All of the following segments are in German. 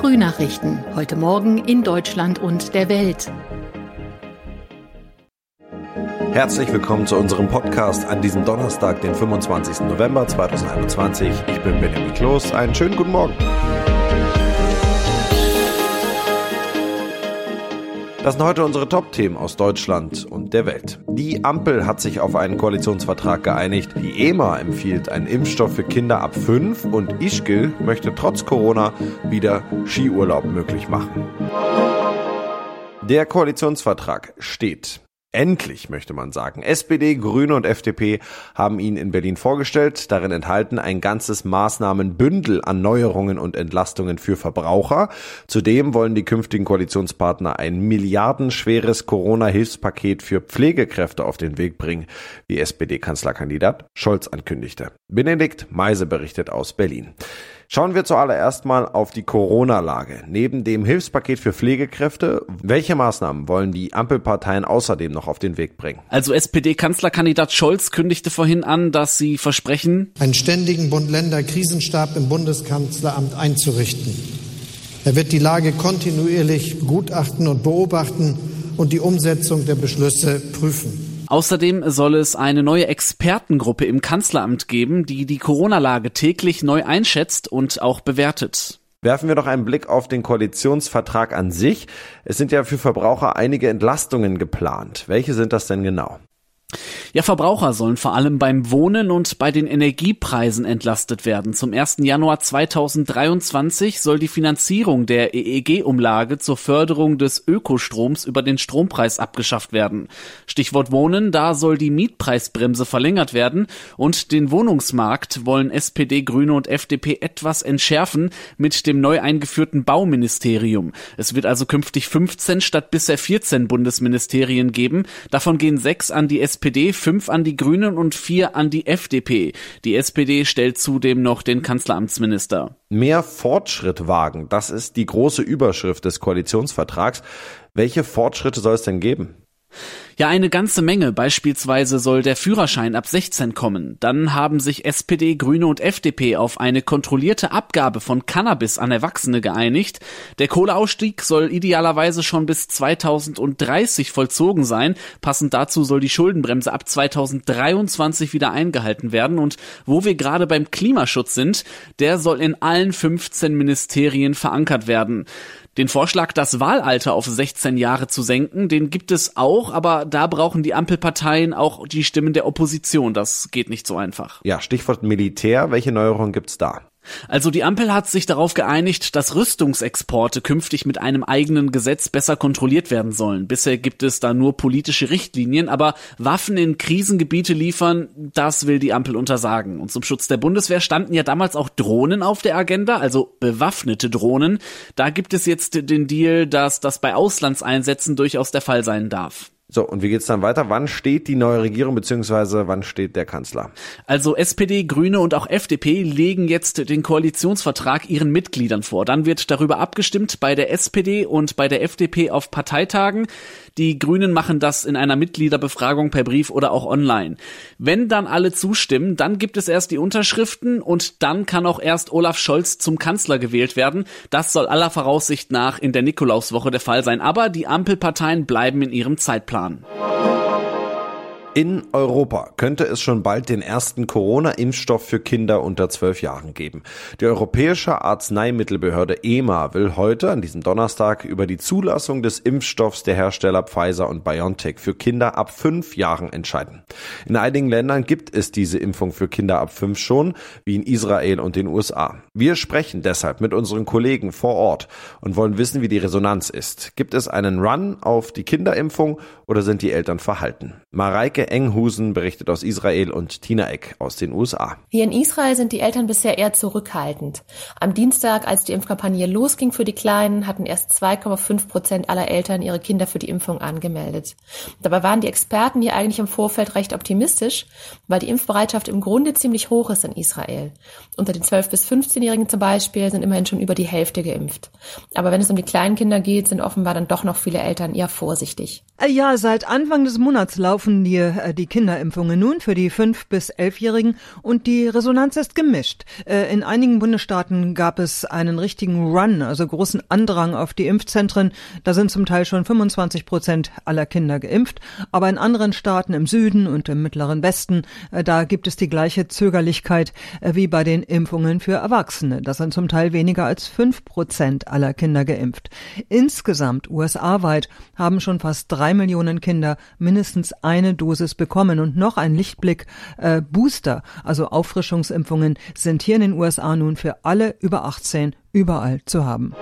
Frühnachrichten. Heute Morgen in Deutschland und der Welt. Herzlich willkommen zu unserem Podcast an diesem Donnerstag, den 25. November 2021. Ich bin Benjamin Kloß. Einen schönen guten Morgen. Das sind heute unsere Top-Themen aus Deutschland und der Welt. Die Ampel hat sich auf einen Koalitionsvertrag geeinigt. Die EMA empfiehlt einen Impfstoff für Kinder ab 5 und Ischgl möchte trotz Corona wieder Skiurlaub möglich machen. Der Koalitionsvertrag steht. Endlich, möchte man sagen. SPD, Grüne und FDP haben ihn in Berlin vorgestellt. Darin enthalten ein ganzes Maßnahmenbündel an Neuerungen und Entlastungen für Verbraucher. Zudem wollen die künftigen Koalitionspartner ein milliardenschweres Corona-Hilfspaket für Pflegekräfte auf den Weg bringen, wie SPD-Kanzlerkandidat Scholz ankündigte. Benedikt Meise berichtet aus Berlin. Schauen wir zuallererst mal auf die Corona-Lage. Neben dem Hilfspaket für Pflegekräfte, welche Maßnahmen wollen die Ampelparteien außerdem noch auf den Weg bringen? Also SPD-Kanzlerkandidat Scholz kündigte vorhin an, dass sie versprechen, einen ständigen Bund-Länder-Krisenstab im Bundeskanzleramt einzurichten. Er wird die Lage kontinuierlich gutachten und beobachten und die Umsetzung der Beschlüsse prüfen. Außerdem soll es eine neue Expertengruppe im Kanzleramt geben, die die Corona-Lage täglich neu einschätzt und auch bewertet. Werfen wir doch einen Blick auf den Koalitionsvertrag an sich. Es sind ja für Verbraucher einige Entlastungen geplant. Welche sind das denn genau? Ja, Verbraucher sollen vor allem beim Wohnen und bei den Energiepreisen entlastet werden. Zum 1. Januar 2023 soll die Finanzierung der EEG-Umlage zur Förderung des Ökostroms über den Strompreis abgeschafft werden. Stichwort Wohnen, da soll die Mietpreisbremse verlängert werden und den Wohnungsmarkt wollen SPD, Grüne und FDP etwas entschärfen mit dem neu eingeführten Bauministerium. Es wird also künftig 15 statt bisher 14 Bundesministerien geben. Davon gehen sechs an die SPD fünf an die Grünen und vier an die FDP. Die SPD stellt zudem noch den Kanzleramtsminister. Mehr Fortschritt wagen, das ist die große Überschrift des Koalitionsvertrags. Welche Fortschritte soll es denn geben? Ja, eine ganze Menge. Beispielsweise soll der Führerschein ab 16 kommen. Dann haben sich SPD, Grüne und FDP auf eine kontrollierte Abgabe von Cannabis an Erwachsene geeinigt. Der Kohleausstieg soll idealerweise schon bis 2030 vollzogen sein. Passend dazu soll die Schuldenbremse ab 2023 wieder eingehalten werden. Und wo wir gerade beim Klimaschutz sind, der soll in allen 15 Ministerien verankert werden. Den Vorschlag, das Wahlalter auf 16 Jahre zu senken, den gibt es auch, aber da brauchen die Ampelparteien auch die Stimmen der Opposition. Das geht nicht so einfach. Ja, Stichwort Militär. Welche Neuerungen gibt's da? Also die Ampel hat sich darauf geeinigt, dass Rüstungsexporte künftig mit einem eigenen Gesetz besser kontrolliert werden sollen. Bisher gibt es da nur politische Richtlinien, aber Waffen in Krisengebiete liefern, das will die Ampel untersagen. Und zum Schutz der Bundeswehr standen ja damals auch Drohnen auf der Agenda, also bewaffnete Drohnen. Da gibt es jetzt den Deal, dass das bei Auslandseinsätzen durchaus der Fall sein darf. So, und wie geht's dann weiter? Wann steht die neue Regierung beziehungsweise wann steht der Kanzler? Also SPD, Grüne und auch FDP legen jetzt den Koalitionsvertrag ihren Mitgliedern vor. Dann wird darüber abgestimmt bei der SPD und bei der FDP auf Parteitagen. Die Grünen machen das in einer Mitgliederbefragung per Brief oder auch online. Wenn dann alle zustimmen, dann gibt es erst die Unterschriften und dann kann auch erst Olaf Scholz zum Kanzler gewählt werden. Das soll aller Voraussicht nach in der Nikolauswoche der Fall sein. Aber die Ampelparteien bleiben in ihrem Zeitplan. fahren. In Europa könnte es schon bald den ersten Corona-Impfstoff für Kinder unter zwölf Jahren geben. Die Europäische Arzneimittelbehörde EMA will heute, an diesem Donnerstag, über die Zulassung des Impfstoffs der Hersteller Pfizer und BioNTech für Kinder ab fünf Jahren entscheiden. In einigen Ländern gibt es diese Impfung für Kinder ab fünf schon, wie in Israel und den USA. Wir sprechen deshalb mit unseren Kollegen vor Ort und wollen wissen, wie die Resonanz ist. Gibt es einen Run auf die Kinderimpfung oder sind die Eltern verhalten? Mareike Heike Enghusen berichtet aus Israel und Tina Eck aus den USA. Hier in Israel sind die Eltern bisher eher zurückhaltend. Am Dienstag, als die Impfkampagne losging für die Kleinen, hatten erst 2,5 Prozent aller Eltern ihre Kinder für die Impfung angemeldet. Dabei waren die Experten hier eigentlich im Vorfeld recht optimistisch, weil die Impfbereitschaft im Grunde ziemlich hoch ist in Israel. Unter den 12- bis 15-Jährigen zum Beispiel sind immerhin schon über die Hälfte geimpft. Aber wenn es um die kleinen Kinder geht, sind offenbar dann doch noch viele Eltern eher vorsichtig. Ja, seit Anfang des Monats laufen die äh, die Kinderimpfungen nun für die 5- bis 11-Jährigen und die Resonanz ist gemischt. Äh, in einigen Bundesstaaten gab es einen richtigen Run, also großen Andrang auf die Impfzentren. Da sind zum Teil schon 25 Prozent aller Kinder geimpft. Aber in anderen Staaten im Süden und im mittleren Westen, äh, da gibt es die gleiche Zögerlichkeit äh, wie bei den Impfungen für Erwachsene. Da sind zum Teil weniger als 5 Prozent aller Kinder geimpft. Insgesamt USA-weit haben schon fast drei Millionen Kinder mindestens eine Dosis bekommen. Und noch ein Lichtblick, äh, Booster, also Auffrischungsimpfungen, sind hier in den USA nun für alle über 18 überall zu haben.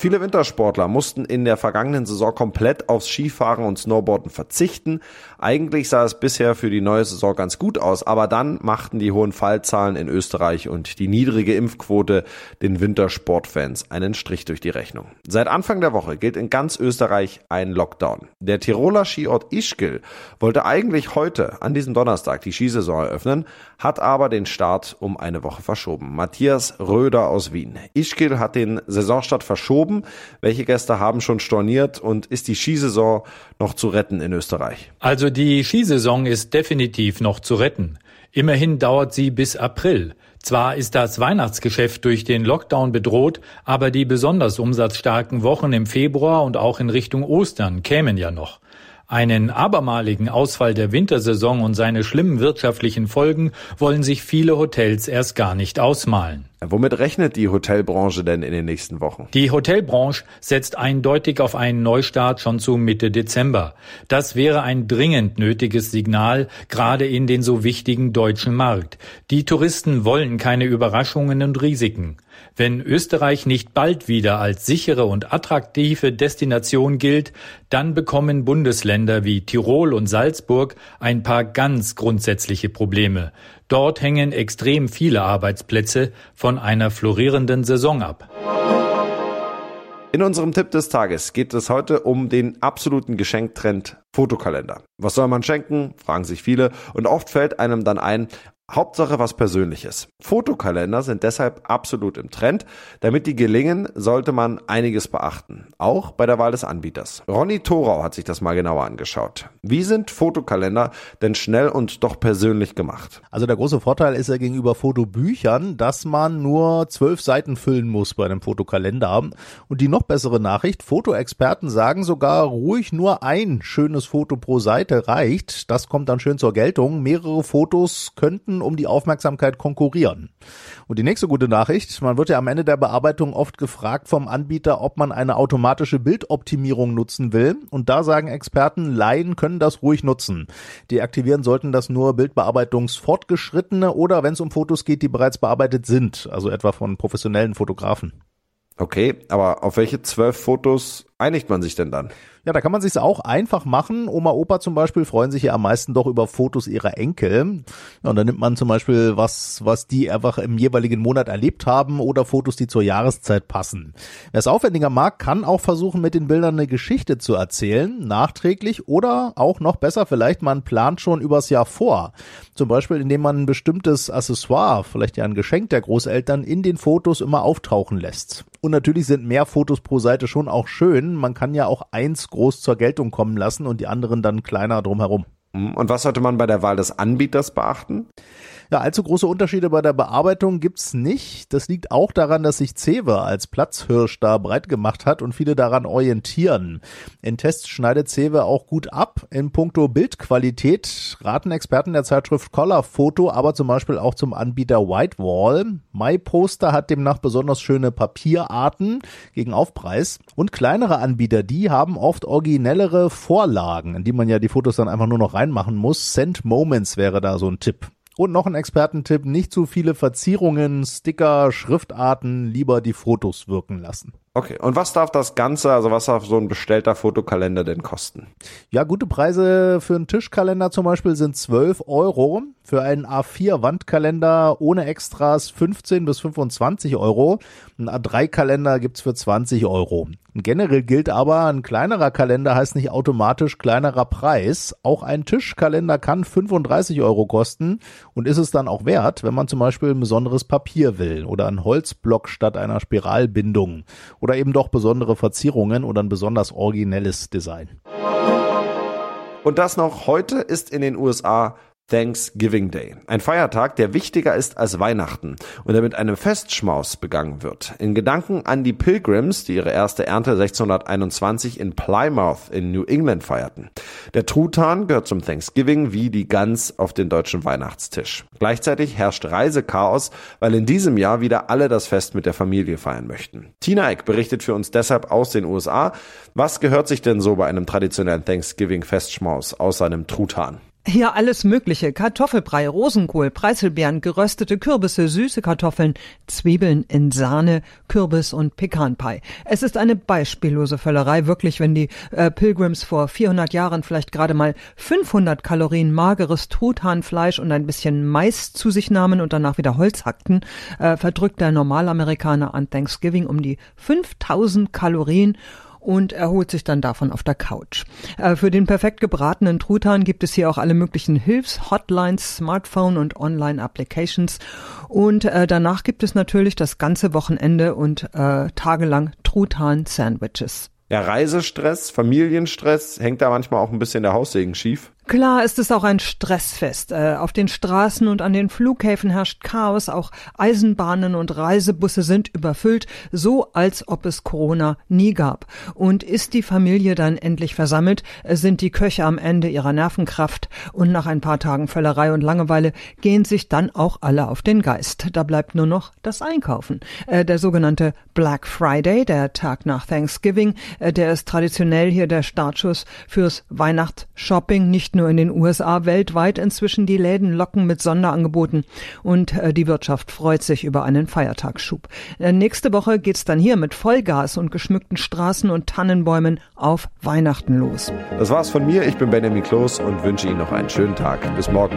Viele Wintersportler mussten in der vergangenen Saison komplett aufs Skifahren und Snowboarden verzichten. Eigentlich sah es bisher für die neue Saison ganz gut aus, aber dann machten die hohen Fallzahlen in Österreich und die niedrige Impfquote den Wintersportfans einen Strich durch die Rechnung. Seit Anfang der Woche gilt in ganz Österreich ein Lockdown. Der Tiroler Skiort Ischgl wollte eigentlich heute, an diesem Donnerstag, die Skisaison eröffnen, hat aber den Start um eine Woche verschoben. Matthias Röder aus Wien. Ischgl hat den Saisonstart verschoben verschoben. Welche Gäste haben schon storniert und ist die Skisaison noch zu retten in Österreich? Also die Skisaison ist definitiv noch zu retten. Immerhin dauert sie bis April. Zwar ist das Weihnachtsgeschäft durch den Lockdown bedroht, aber die besonders umsatzstarken Wochen im Februar und auch in Richtung Ostern kämen ja noch. Einen abermaligen Ausfall der Wintersaison und seine schlimmen wirtschaftlichen Folgen wollen sich viele Hotels erst gar nicht ausmalen. Womit rechnet die Hotelbranche denn in den nächsten Wochen? Die Hotelbranche setzt eindeutig auf einen Neustart schon zu Mitte Dezember. Das wäre ein dringend nötiges Signal, gerade in den so wichtigen deutschen Markt. Die Touristen wollen keine Überraschungen und Risiken. Wenn Österreich nicht bald wieder als sichere und attraktive Destination gilt, dann bekommen Bundesländer wie Tirol und Salzburg ein paar ganz grundsätzliche Probleme. Dort hängen extrem viele Arbeitsplätze von einer florierenden Saison ab. In unserem Tipp des Tages geht es heute um den absoluten Geschenktrend Fotokalender. Was soll man schenken? Fragen sich viele. Und oft fällt einem dann ein, Hauptsache was Persönliches. Fotokalender sind deshalb absolut im Trend. Damit die gelingen, sollte man einiges beachten. Auch bei der Wahl des Anbieters. Ronny Thorau hat sich das mal genauer angeschaut. Wie sind Fotokalender denn schnell und doch persönlich gemacht? Also der große Vorteil ist ja gegenüber Fotobüchern, dass man nur zwölf Seiten füllen muss bei einem Fotokalender. Und die noch bessere Nachricht, Fotoexperten sagen sogar ruhig nur ein schönes Foto pro Seite reicht. Das kommt dann schön zur Geltung. Mehrere Fotos könnten um die Aufmerksamkeit konkurrieren. Und die nächste gute Nachricht, man wird ja am Ende der Bearbeitung oft gefragt vom Anbieter, ob man eine automatische Bildoptimierung nutzen will. Und da sagen Experten, Laien können das ruhig nutzen. Deaktivieren sollten das nur Bildbearbeitungsfortgeschrittene oder wenn es um Fotos geht, die bereits bearbeitet sind, also etwa von professionellen Fotografen. Okay, aber auf welche zwölf Fotos einigt man sich denn dann? Ja, da kann man sich auch einfach machen. Oma, Opa zum Beispiel freuen sich ja am meisten doch über Fotos ihrer Enkel. Und dann nimmt man zum Beispiel was, was die einfach im jeweiligen Monat erlebt haben oder Fotos, die zur Jahreszeit passen. Wer es aufwendiger mag, kann auch versuchen, mit den Bildern eine Geschichte zu erzählen, nachträglich oder auch noch besser vielleicht, man plant schon übers Jahr vor. Zum Beispiel, indem man ein bestimmtes Accessoire, vielleicht ja ein Geschenk der Großeltern, in den Fotos immer auftauchen lässt. Und natürlich sind mehr Fotos pro Seite schon auch schön. Man kann ja auch eins groß zur Geltung kommen lassen und die anderen dann kleiner drumherum. Und was sollte man bei der Wahl des Anbieters beachten? Ja, allzu große Unterschiede bei der Bearbeitung gibt's nicht. Das liegt auch daran, dass sich Cewe als Platzhirsch da breit gemacht hat und viele daran orientieren. In Tests schneidet Cewe auch gut ab. In puncto Bildqualität raten Experten der Zeitschrift Color Photo aber zum Beispiel auch zum Anbieter Whitewall. MyPoster hat demnach besonders schöne Papierarten gegen Aufpreis und kleinere Anbieter, die haben oft originellere Vorlagen, in die man ja die Fotos dann einfach nur noch reinmachen muss. Send Moments wäre da so ein Tipp. Und noch ein Expertentipp, nicht zu viele Verzierungen, Sticker, Schriftarten, lieber die Fotos wirken lassen. Okay, und was darf das Ganze, also was darf so ein bestellter Fotokalender denn kosten? Ja, gute Preise für einen Tischkalender zum Beispiel sind 12 Euro. Für einen A4-Wandkalender ohne Extras 15 bis 25 Euro. Ein A3-Kalender gibt's für 20 Euro. Generell gilt aber, ein kleinerer Kalender heißt nicht automatisch kleinerer Preis. Auch ein Tischkalender kann 35 Euro kosten und ist es dann auch wert, wenn man zum Beispiel ein besonderes Papier will oder ein Holzblock statt einer Spiralbindung oder eben doch besondere Verzierungen oder ein besonders originelles Design. Und das noch, heute ist in den USA Thanksgiving Day. Ein Feiertag, der wichtiger ist als Weihnachten und der mit einem Festschmaus begangen wird. In Gedanken an die Pilgrims, die ihre erste Ernte 1621 in Plymouth in New England feierten. Der Truthahn gehört zum Thanksgiving wie die Gans auf den deutschen Weihnachtstisch. Gleichzeitig herrscht Reisechaos, weil in diesem Jahr wieder alle das Fest mit der Familie feiern möchten. Tina Eck berichtet für uns deshalb aus den USA. Was gehört sich denn so bei einem traditionellen Thanksgiving Festschmaus außer einem Truthahn? Ja, alles Mögliche. Kartoffelbrei, Rosenkohl, Preiselbeeren, geröstete Kürbisse, süße Kartoffeln, Zwiebeln in Sahne, Kürbis und Pekanpie. Es ist eine beispiellose Völlerei, wirklich, wenn die äh, Pilgrims vor 400 Jahren vielleicht gerade mal 500 Kalorien mageres Truthahnfleisch und ein bisschen Mais zu sich nahmen und danach wieder Holz hackten, äh, verdrückt der Normalamerikaner an Thanksgiving um die 5000 Kalorien und erholt sich dann davon auf der Couch. Äh, für den perfekt gebratenen Truthahn gibt es hier auch alle möglichen Hilfs-Hotlines, Smartphone und Online-Applications. Und äh, danach gibt es natürlich das ganze Wochenende und äh, tagelang Truthahn-Sandwiches. Ja, Reisestress, Familienstress, hängt da manchmal auch ein bisschen der Haussegen schief. Klar ist es auch ein Stressfest. Äh, auf den Straßen und an den Flughäfen herrscht Chaos. Auch Eisenbahnen und Reisebusse sind überfüllt, so als ob es Corona nie gab. Und ist die Familie dann endlich versammelt, sind die Köche am Ende ihrer Nervenkraft und nach ein paar Tagen Völlerei und Langeweile gehen sich dann auch alle auf den Geist. Da bleibt nur noch das Einkaufen. Äh, der sogenannte Black Friday, der Tag nach Thanksgiving, äh, der ist traditionell hier der Startschuss fürs Weihnachtsshopping, nicht nur nur in den USA, weltweit inzwischen die Läden locken mit Sonderangeboten und äh, die Wirtschaft freut sich über einen Feiertagsschub. Äh, nächste Woche geht's dann hier mit Vollgas und geschmückten Straßen und Tannenbäumen auf Weihnachten los. Das war's von mir. Ich bin Benjamin Kloß und wünsche Ihnen noch einen schönen Tag. Bis morgen.